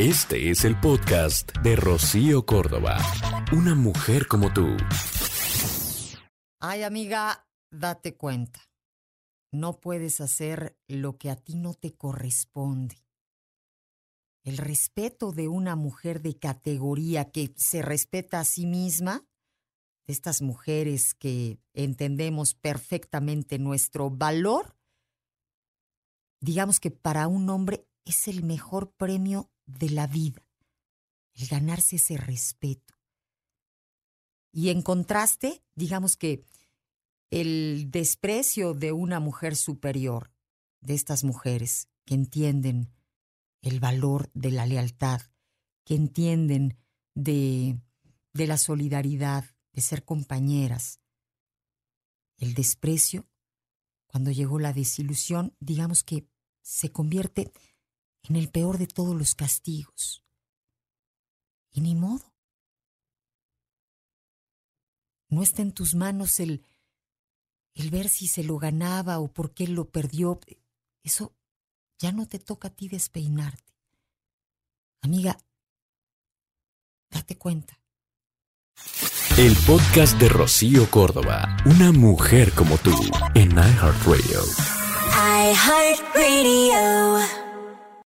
Este es el podcast de Rocío Córdoba. Una mujer como tú. Ay, amiga, date cuenta. No puedes hacer lo que a ti no te corresponde. El respeto de una mujer de categoría que se respeta a sí misma, de estas mujeres que entendemos perfectamente nuestro valor, digamos que para un hombre es el mejor premio de la vida, el ganarse ese respeto. Y en contraste, digamos que el desprecio de una mujer superior, de estas mujeres que entienden el valor de la lealtad, que entienden de, de la solidaridad, de ser compañeras. El desprecio, cuando llegó la desilusión, digamos que se convierte en el peor de todos los castigos. Y ni modo. No está en tus manos el, el ver si se lo ganaba o por qué lo perdió. Eso ya no te toca a ti despeinarte. Amiga, date cuenta. El podcast de Rocío Córdoba, una mujer como tú, en iHeartRadio. iHeartRadio.